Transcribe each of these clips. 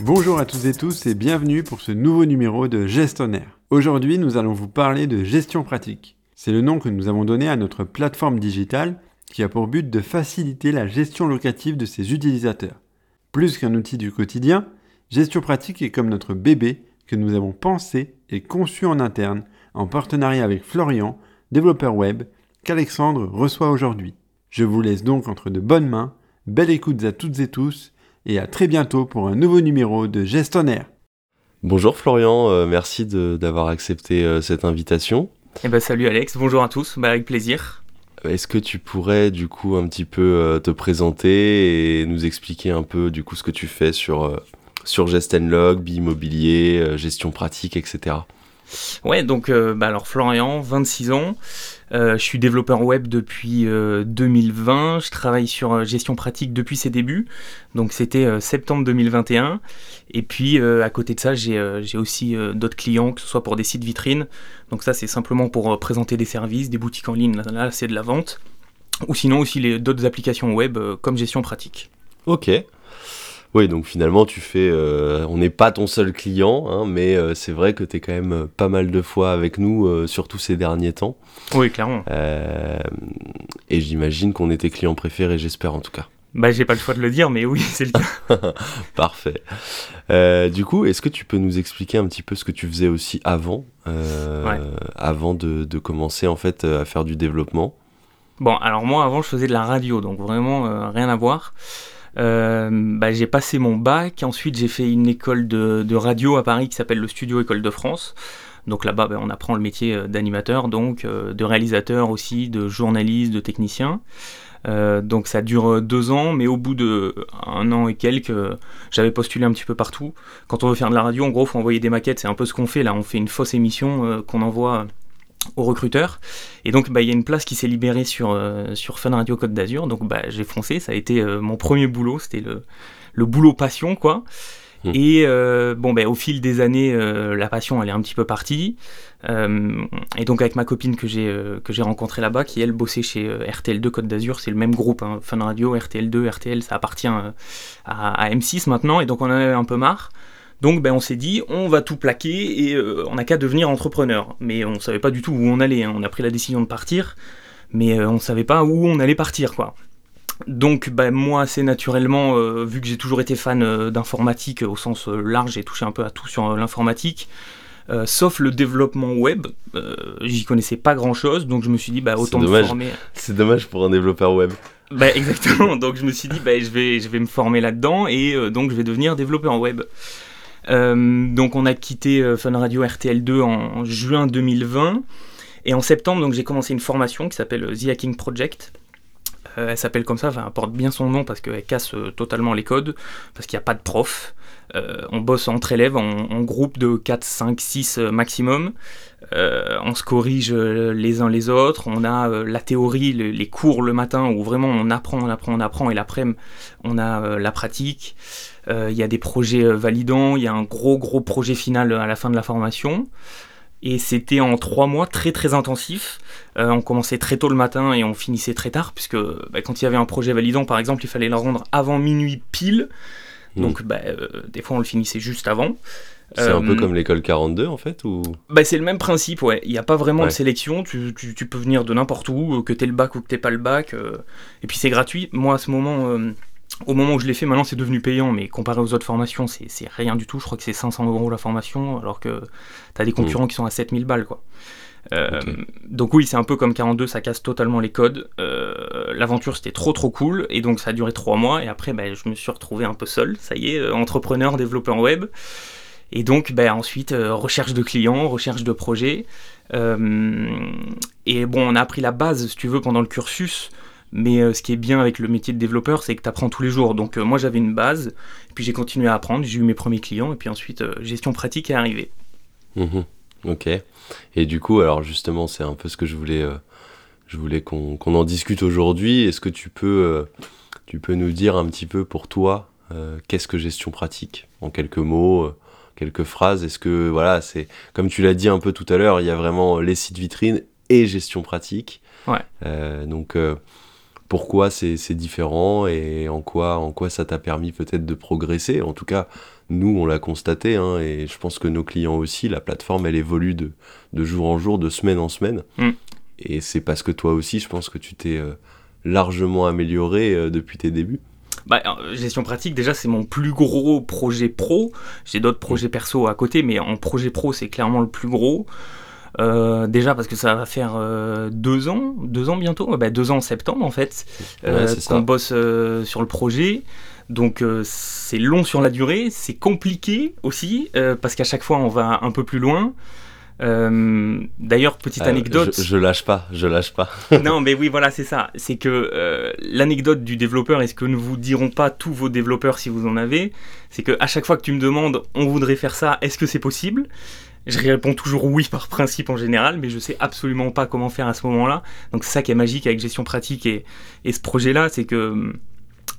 Bonjour à toutes et tous et bienvenue pour ce nouveau numéro de Gestionnaire. Aujourd'hui, nous allons vous parler de gestion pratique. C'est le nom que nous avons donné à notre plateforme digitale qui a pour but de faciliter la gestion locative de ses utilisateurs. Plus qu'un outil du quotidien, Gestion pratique est comme notre bébé que nous avons pensé et conçu en interne en partenariat avec Florian, développeur web, qu'Alexandre reçoit aujourd'hui. Je vous laisse donc entre de bonnes mains, belle écoute à toutes et tous, et à très bientôt pour un nouveau numéro de Gestionnaire. Bonjour Florian, euh, merci d'avoir accepté euh, cette invitation. Eh ben, salut Alex, bonjour à tous, bah, avec plaisir. Est-ce que tu pourrais du coup un petit peu euh, te présenter et nous expliquer un peu du coup ce que tu fais sur, sur Gestenlog, Bimmobilier, gestion pratique, etc. Ouais, donc bah alors Florian, 26 ans, euh, je suis développeur web depuis 2020. Euh, je travaille sur euh, gestion pratique depuis ses débuts. Donc c'était septembre 2021. Et puis à côté de ça, j'ai aussi d'autres clients, que ce soit pour des sites vitrines. Donc ça, c'est simplement pour présenter des services, des boutiques en ligne. Là, c'est de la vente. Ou sinon aussi d'autres applications web comme gestion pratique. Ok. Oui, donc finalement, tu fais. Euh, on n'est pas ton seul client, hein, mais euh, c'est vrai que tu es quand même euh, pas mal de fois avec nous, surtout ces derniers temps. Oui, clairement. et j'imagine qu'on est tes clients préférés, j'espère en tout cas. Bah, j'ai pas le choix de le dire, mais oui, c'est le cas. Parfait. du coup, est-ce que tu peux nous expliquer un petit peu ce que tu faisais aussi avant, avant de, de, commencer en fait à faire du développement? Bon, alors moi, avant, je faisais de la radio, donc vraiment rien à voir. Euh, bah, j'ai passé mon bac, ensuite j'ai fait une école de, radio à Paris qui s'appelle le Studio École de France. Donc là-bas, bah, on apprend le métier euh, d'animateur, donc euh, de réalisateur aussi, de journaliste, de technicien. donc ça dure deux ans, mais au bout de un an et quelques, j'avais postulé un petit peu partout. Quand on veut faire de la radio, en gros, faut envoyer des maquettes. C'est un peu ce qu'on fait là. On fait une fausse émission qu'on envoie aux recruteurs. Et donc, bah, il y a une place qui s'est libérée sur, euh, sur Fun Radio Côte d'Azur. Donc, bah, j'ai foncé. Ça a été euh, mon premier boulot. C'était le, le boulot passion, quoi. Mmh. Et euh, bon, bah, au fil des années, la passion, elle est un petit peu partie. et donc, avec ma copine que j'ai que j'ai rencontrée là-bas, qui elle bossait chez RTL2 Côte d'Azur, c'est le même groupe, hein, Fun Radio, RTL2, RTL, ça appartient à, à, M6 maintenant. Et donc, on en avait un peu marre. Donc ben, on s'est dit, on va tout plaquer et euh, on n'a qu'à devenir entrepreneur. Mais on ne savait pas du tout où on allait. Hein. On a pris la décision de partir, mais euh, on ne savait pas où on allait partir. quoi. Donc ben, moi, assez naturellement, euh, vu que j'ai toujours été fan d'informatique au sens large, j'ai touché un peu à tout sur l'informatique. sauf le développement web, j'y connaissais pas grand chose, donc je me suis dit bah autant me former. C'est dommage pour un développeur web. Bah exactement, donc je me suis dit bah je vais, je vais me former là-dedans et donc je vais devenir développeur web. Euh, donc on a quitté euh, Fun Radio RTL2 en, juin 2020. Et en septembre, j'ai commencé une formation qui s'appelle euh, The Hacking Project. Elle s'appelle comme ça, enfin, elle porte bien son nom parce qu'elle casse totalement les codes, parce qu'il n'y a pas de prof. on bosse entre élèves en, groupe de 4, 5, 6 maximum. on se corrige les uns les autres. On a la théorie, les cours le matin où vraiment on apprend, on apprend, on apprend, et l'après-midi on a la pratique. Euh, il y a des projets euh, validants, il y a un gros gros projet final à la fin de la formation. Et c'était en trois mois très très intensif. Euh, on commençait très tôt le matin et on finissait très tard, puisque bah, quand il y avait un projet validant, par exemple, il fallait le rendre avant minuit pile. Hmm. Donc bah, des fois on le finissait juste avant. C'est un peu comme l'école 42 en fait ou... bah, C'est le même principe, ouais. Il n'y a pas vraiment de sélection, tu, tu, peux venir de n'importe où, que tu aies le bac ou que tu pas le bac. et puis c'est gratuit. Moi à ce moment, au moment où je l'ai fait, maintenant c'est devenu payant, mais comparé aux autres formations, c'est rien du tout. Je crois que c'est 500 euros la formation, alors que tu as des concurrents mm. qui sont à 7000 balles. quoi. Euh, donc oui, c'est un peu comme 42, ça casse totalement les codes. Euh, l'aventure c'était trop trop cool, et donc ça a duré 3 mois, et après ben, je me suis retrouvé un peu seul, ça y est, euh, entrepreneur, développeur web. Et donc ben, ensuite, recherche de clients, recherche de projets. et bon, on a appris la base, si tu veux, pendant le cursus. Mais euh, ce qui est bien avec le métier de développeur, c'est que tu apprends tous les jours. Donc euh, moi j'avais une base, puis j'ai continué à apprendre, j'ai eu mes premiers clients, et puis ensuite euh, gestion pratique est arrivée. Mhm. ok. Et du coup, alors justement, c'est un peu ce que je voulais, je voulais qu'on en discute aujourd'hui. Est-ce que tu peux, tu peux nous dire un petit peu pour toi, qu'est-ce que gestion pratique En quelques mots quelques phrases? Est-ce que, voilà, c'est comme tu l'as dit un peu tout à l'heure, il y a vraiment les sites vitrines et gestion pratique. Ouais. donc, pourquoi c'est différent et en quoi, en quoi ça t'a permis peut-être de progresser. En tout cas, nous, on l'a constaté, hein, et je pense que nos clients aussi, la plateforme, elle évolue de, de jour en jour, de semaine en semaine. Mm. Et c'est parce que toi aussi, je pense que tu t'es euh, largement amélioré euh, depuis tes débuts. Bah, euh, gestion pratique, déjà, c'est mon plus gros projet pro. J'ai d'autres projets perso à côté, mais en projet pro, c'est clairement le plus gros. Euh, déjà parce que ça va faire euh, deux ans, deux ans bientôt, bah, deux ans en septembre en fait, Ouais, ça. qu'on bosse euh, sur le projet. Donc euh, c'est long sur la durée, c'est compliqué aussi euh, parce qu'à chaque fois on va un peu plus loin. Euh, D'ailleurs, petite Euh, anecdote. je, je lâche pas, je lâche pas. non, mais oui, voilà, c'est ça. C'est que euh, l'anecdote du développeur, et ce que ne vous diront pas tous vos développeurs si vous en avez, c'est que à chaque fois que tu me demandes, on voudrait faire ça, est-ce que c'est possible? Je réponds toujours oui par principe en général, mais je sais absolument pas comment faire à ce moment-là. Donc c'est ça qui est magique avec gestion pratique et, et ce projet-là, c'est que hum,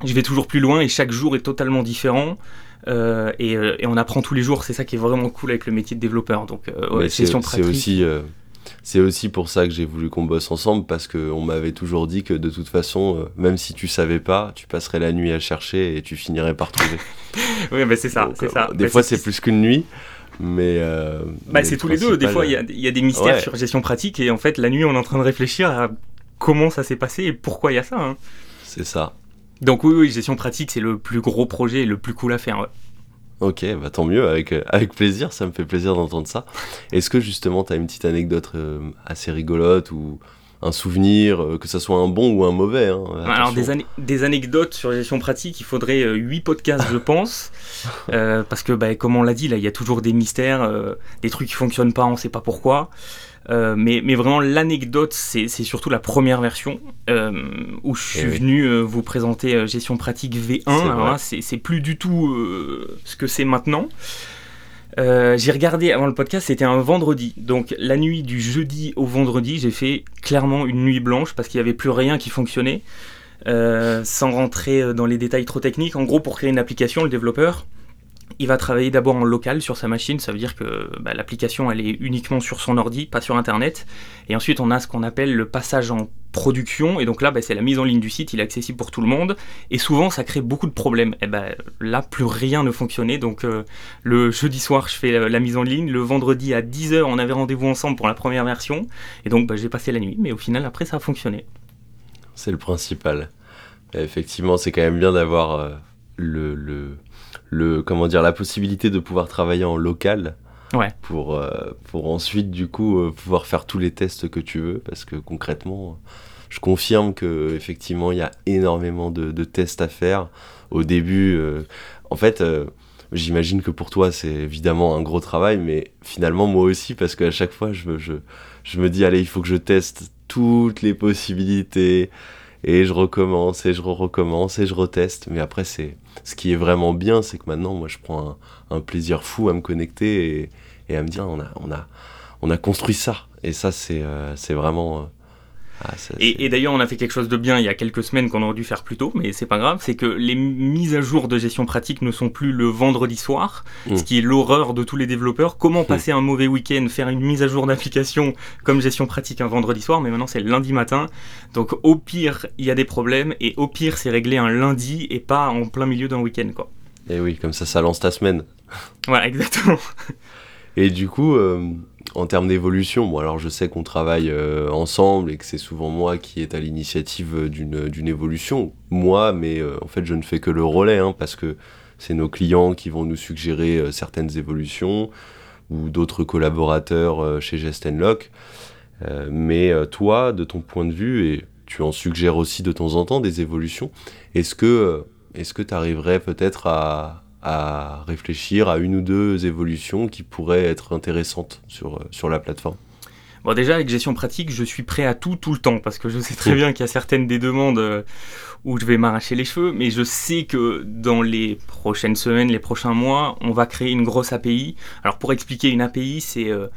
je vais toujours plus loin et chaque jour est totalement différent. euh, et, euh, et on apprend tous les jours, c'est ça qui est vraiment cool avec le métier de développeur. Donc, euh, ouais, gestion c'est pratique. aussi, euh, c'est aussi pour ça que j'ai voulu qu'on bosse ensemble parce qu'on m'avait toujours dit que de toute façon, même si tu savais pas, tu passerais la nuit à chercher et tu finirais par trouver. Oui, mais c'est ça, Donc, c'est ça. Des Bah, fois, c'est plus qu'une nuit, mais. euh, Bah, c'est tous les deux. Des fois, il y a, il y a des mystères Ouais. sur gestion pratique et en fait, la nuit, on est en train de réfléchir à comment ça s'est passé et pourquoi il y a ça. hein. C'est ça. Donc oui, oui, gestion pratique, c'est le plus gros projet et le plus cool à faire. ouais. Ok, bah tant mieux, avec, euh, avec plaisir, ça me fait plaisir d'entendre ça. Est-ce que justement, tu as une petite anecdote euh, assez rigolote ou un souvenir, euh, que ça soit un bon ou un mauvais hein, Alors des, ane- des anecdotes sur gestion pratique, il faudrait 8 podcasts, je pense, Euh, parce que bah, comme on l'a dit, là, il y a toujours des mystères, euh, des trucs qui fonctionnent pas, on sait pas pourquoi. Euh, mais, mais vraiment, l'anecdote, c'est surtout la première version euh, où je suis Eh oui. venu euh, vous présenter euh, gestion pratique V1. C'est plus du tout euh, ce que c'est maintenant. Euh, j'ai regardé avant le podcast, c'était un vendredi. Donc la nuit du jeudi au vendredi, j'ai fait clairement une nuit blanche parce qu'il n'y avait plus rien qui fonctionnait. Euh, sans rentrer euh, dans les détails trop techniques, en gros pour créer une application, le développeur, il va travailler d'abord en local sur sa machine, ça veut dire que bah, l'application elle est uniquement sur son ordi, pas sur internet. Et ensuite on a ce qu'on appelle le passage en production, et donc là bah, c'est la mise en ligne du site, il est accessible pour tout le monde, et souvent ça crée beaucoup de problèmes. Et ben là plus rien ne fonctionnait, donc euh, le jeudi soir je fais la, mise en ligne, le vendredi à 10h on avait rendez-vous ensemble pour la première version, et donc bah, j'ai passé la nuit, mais au final après ça a fonctionné. C'est le principal. Effectivement, c'est quand même bien d'avoir euh, le, le, le, comment dire, la possibilité de pouvoir travailler en local. Ouais. Pour, euh, pour ensuite, du coup, euh, pouvoir faire tous les tests que tu veux. Parce que concrètement, je confirme que effectivement, il y a énormément de, de tests à faire. Au début, euh, en fait, j'imagine que pour toi, c'est évidemment un gros travail. Mais finalement, moi aussi, parce qu'à chaque fois, je, je, je me dis, allez, il faut que je teste toutes les possibilités et je recommence et je recommence et je reteste mais après c'est ce qui est vraiment bien c'est que maintenant moi je prends un, plaisir fou à me connecter et, à me dire on a on a on a construit ça. Et ça c'est euh, vraiment euh, ah, ça, Et, et d'ailleurs, on a fait quelque chose de bien il y a quelques semaines qu'on aurait dû faire plus tôt, mais c'est pas grave. C'est que les mises à jour de gestion pratique ne sont plus le vendredi soir, Mm. ce qui est l'horreur de tous les développeurs. Comment passer un mauvais week-end, faire une mise à jour d'application comme gestion pratique un vendredi soir, mais maintenant c'est le lundi matin. Donc au pire, il y a des problèmes, et au pire, c'est réglé un lundi et pas en plein milieu d'un week-end, quoi. et oui comme ça ça lance ta semaine Voilà, exactement. Et du coup, euh, en termes d'évolution, bon, alors je sais qu'on travaille euh, ensemble et que c'est souvent moi qui est à l'initiative euh, d'une évolution. Moi, mais euh, en fait, je ne fais que le relais hein, parce que c'est nos clients qui vont nous suggérer certaines évolutions ou d'autres collaborateurs chez Gestenlock. Euh, mais toi, de ton point de vue, et tu en suggères aussi de temps en temps des évolutions, est-ce que est-ce que tu arriverais peut-être à, à réfléchir à une ou deux évolutions qui pourraient être intéressantes sur, euh, sur la plateforme Bon, déjà, avec gestion pratique, je suis prêt à tout, tout le temps, parce que je sais très bien qu'il y a certaines des demandes euh, où je vais m'arracher les cheveux, mais je sais que dans les prochaines semaines, les prochains mois, on va créer une grosse API. Alors, pour expliquer une API, c'est euh,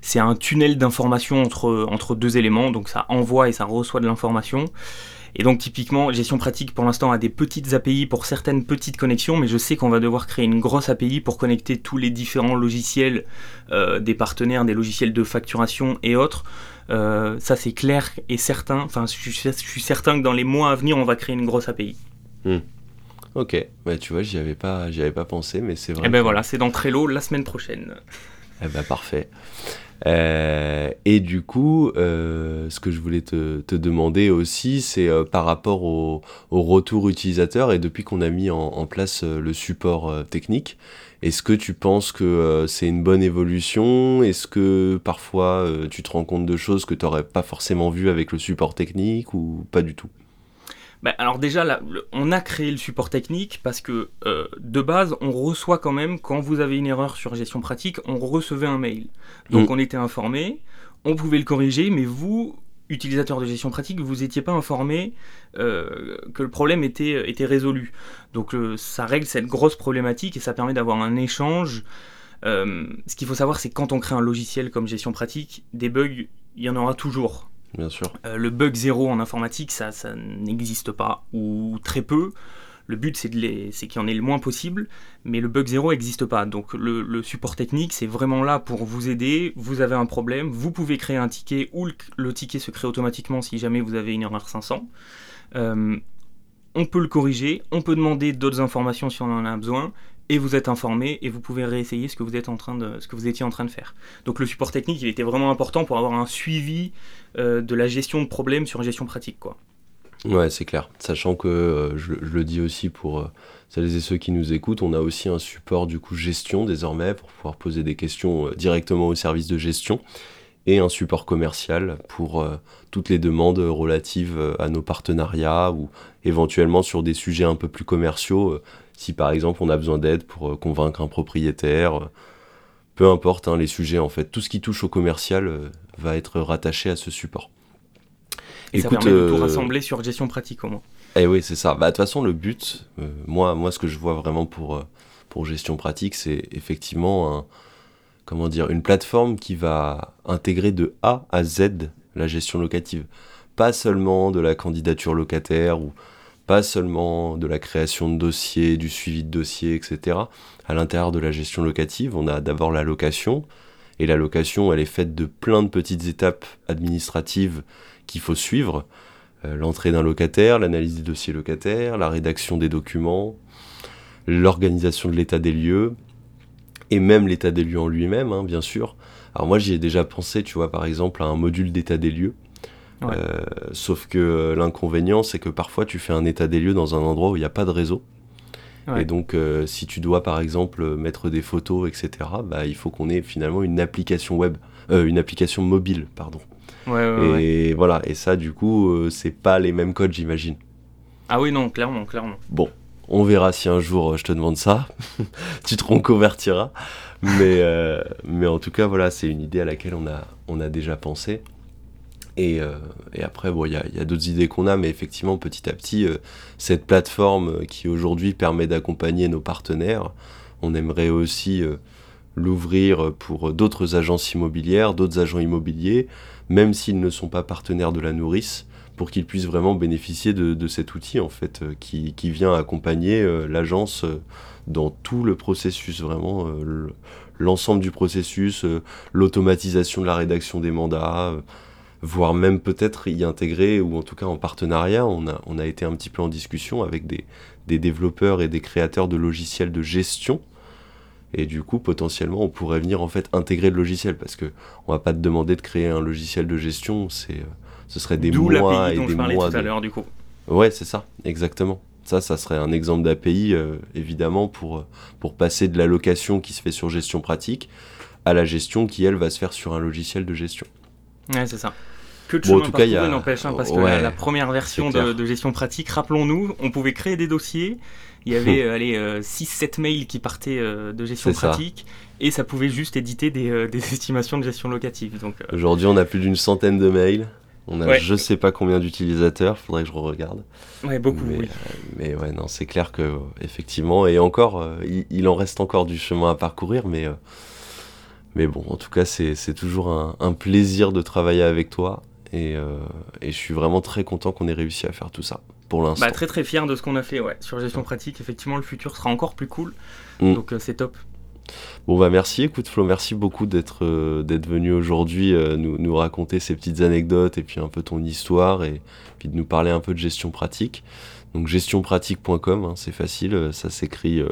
c'est un tunnel d'information entre, entre deux éléments, donc ça envoie et ça reçoit de l'information. Et donc typiquement, gestion pratique pour l'instant a des petites API pour certaines petites connexions, mais je sais qu'on va devoir créer une grosse API pour connecter tous les différents logiciels euh, des partenaires, des logiciels de facturation et autres. Euh, ça c'est clair et certain. Enfin, je suis, certain que dans les mois à venir, on va créer une grosse API. Hmm. Ok, bah, tu vois, j'y avais pas, avais pas pensé, mais c'est vrai. Et eh ben voilà, c'est dans Trello la semaine prochaine. Eh ben parfait. Euh, et du coup, euh, ce que je voulais te, demander aussi, c'est euh, par rapport au, retour utilisateur et depuis qu'on a mis en, en place le support technique, est-ce que tu penses que c'est une bonne évolution? Est-ce que parfois tu te rends compte de choses que tu n'aurais pas forcément vues avec le support technique ou pas du tout? Bah, alors déjà, on a créé le support technique parce que euh, de base, on reçoit quand même, quand vous avez une erreur sur gestion pratique, on recevait un mail. Donc mm. on était informé, on pouvait le corriger, mais vous, utilisateur de gestion pratique, vous n'étiez pas informé euh, que le problème était, était résolu. Donc euh, ça règle cette grosse problématique et ça permet d'avoir un échange. ce qu'il faut savoir, c'est que quand on crée un logiciel comme gestion pratique, des bugs, il y en aura toujours. Bien sûr. Euh, le bug zéro en informatique, ça, n'existe pas, ou très peu. Le but, c'est qu'il y en ait le moins possible, mais le bug zéro n'existe pas. Donc le, support technique, c'est vraiment là pour vous aider. Vous avez un problème, vous pouvez créer un ticket, ou le, ticket se crée automatiquement si jamais vous avez une erreur 500. Euh, on peut le corriger, on peut demander d'autres informations si on en a besoin, et vous êtes informé et vous pouvez réessayer ce que vous étiez en train de faire. Donc le support technique, il était vraiment important pour avoir un suivi euh, de la gestion de problèmes sur une gestion pratique, quoi. Ouais, c'est clair. Sachant que euh, je, le dis aussi pour euh, celles et ceux qui nous écoutent, on a aussi un support du coup gestion désormais pour pouvoir poser des questions directement au service de gestion et un support commercial pour toutes les demandes relatives à nos partenariats ou éventuellement sur des sujets un peu plus commerciaux si par exemple on a besoin d'aide pour euh, convaincre un propriétaire, euh, peu importe hein, les sujets en fait, tout ce qui touche au commercial euh, va être rattaché à ce support. Et ça permet de tout rassembler sur gestion pratique au moins. Eh oui, c'est ça. Bah, de toute façon, le but, moi, moi, ce que je vois vraiment pour, pour gestion pratique, c'est effectivement un, comment dire, une plateforme qui va intégrer de A à Z la gestion locative. Pas seulement de la candidature locataire ou pas seulement de la création de dossiers, du suivi de dossiers, etc. À l'intérieur de la gestion locative, on a d'abord la location, et la location, elle est faite de plein de petites étapes administratives qu'il faut suivre. Euh, l'entrée d'un locataire, l'analyse des dossiers locataires, la rédaction des documents, l'organisation de l'état des lieux, et même l'état des lieux en lui-même, hein, bien sûr. Alors moi j'y ai déjà pensé, tu vois, par exemple, à un module d'état des lieux euh, sauf que l'inconvénient, c'est que parfois tu fais un état des lieux dans un endroit où il n'y a pas de réseau. Et donc, euh, si tu dois par exemple mettre des photos, etc., bah, il faut qu'on ait finalement une application web, euh, une application mobile, pardon. et voilà, et ça, du coup, c'est pas les mêmes codes, j'imagine. Ah oui, non, clairement, clairement. Bon, on verra si un jour je te demande ça. tu te reconvertiras. Mais, mais en tout cas, voilà, c'est une idée à laquelle on a, on a déjà pensé. Euh, et, après, il y a, d'autres idées qu'on a, mais effectivement, petit à petit, euh, cette plateforme qui aujourd'hui permet d'accompagner nos partenaires, on aimerait aussi euh, l'ouvrir pour d'autres agences immobilières, d'autres agents immobiliers, même s'ils ne sont pas partenaires de la nourrice, pour qu'ils puissent vraiment bénéficier de, cet outil, en fait, qui, vient accompagner l'agence dans tout le processus, vraiment l'ensemble du processus, l'automatisation de la rédaction des mandats voire même peut-être y intégrer, ou en tout cas en partenariat. On a, on a été un petit peu en discussion avec des, des développeurs et des créateurs de logiciels de gestion. Et du coup, potentiellement, on pourrait venir en fait intégrer le logiciel parce que on va pas te demander de créer un logiciel de gestion, c'est, euh, ce serait des mois et des mois. Tout à l'heure, du coup. Ouais, c'est ça, exactement. Ça, ça serait un exemple d'API, euh, évidemment, pour, pour passer de la location qui se fait sur gestion pratique à la gestion qui, elle, va se faire sur un logiciel de gestion. Ouais, c'est ça. Que de bon, chemin en tout cas, a... n'empêche, hein, parce que la, première version de, gestion pratique, rappelons-nous, on pouvait créer des dossiers. Il y avait euh, allez, 6-7 euh, mails qui partaient euh, de gestion pratique et ça pouvait juste éditer des, des estimations de gestion locative. Donc, Aujourd'hui, on a plus d'une centaine de mails. On a je sais pas combien d'utilisateurs, faudrait que je regarde. Ouais, beaucoup. Mais, oui. mais ouais, non, c'est clair que effectivement, et encore, il, en reste encore du chemin à parcourir, mais mais bon, en tout cas, c'est toujours un, plaisir de travailler avec toi. Et, et, je suis vraiment très content qu'on ait réussi à faire tout ça pour l'instant. Bah, très très fier de ce qu'on a fait ouais. sur gestion pratique. Effectivement, le futur sera encore plus cool. Mm. Donc c'est top. Bon bah merci, écoute Flo, merci beaucoup d'être euh, venu aujourd'hui euh, nous, nous, raconter ces petites anecdotes et puis un peu ton histoire et puis de nous parler un peu de gestion pratique. Donc gestionpratique.com, hein, c'est facile, euh, ça s'écrit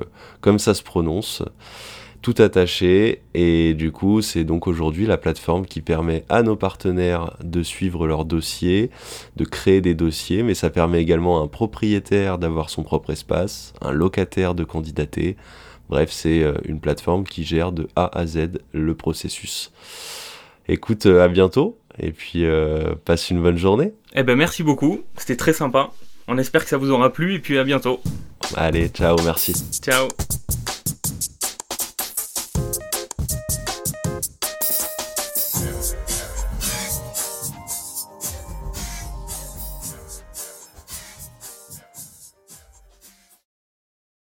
comme ça se prononce, tout attaché et du coup c'est donc aujourd'hui la plateforme qui permet à nos partenaires de suivre leurs dossiers, de créer des dossiers, mais ça permet également à un propriétaire d'avoir son propre espace, un locataire de candidater Bref, c'est euh, une plateforme qui gère de A à Z le processus. Écoute, euh, à bientôt et puis euh, passe une bonne journée. Eh ben merci beaucoup, c'était très sympa. On espère que ça vous aura plu et puis à bientôt. Allez, ciao, merci. Ciao.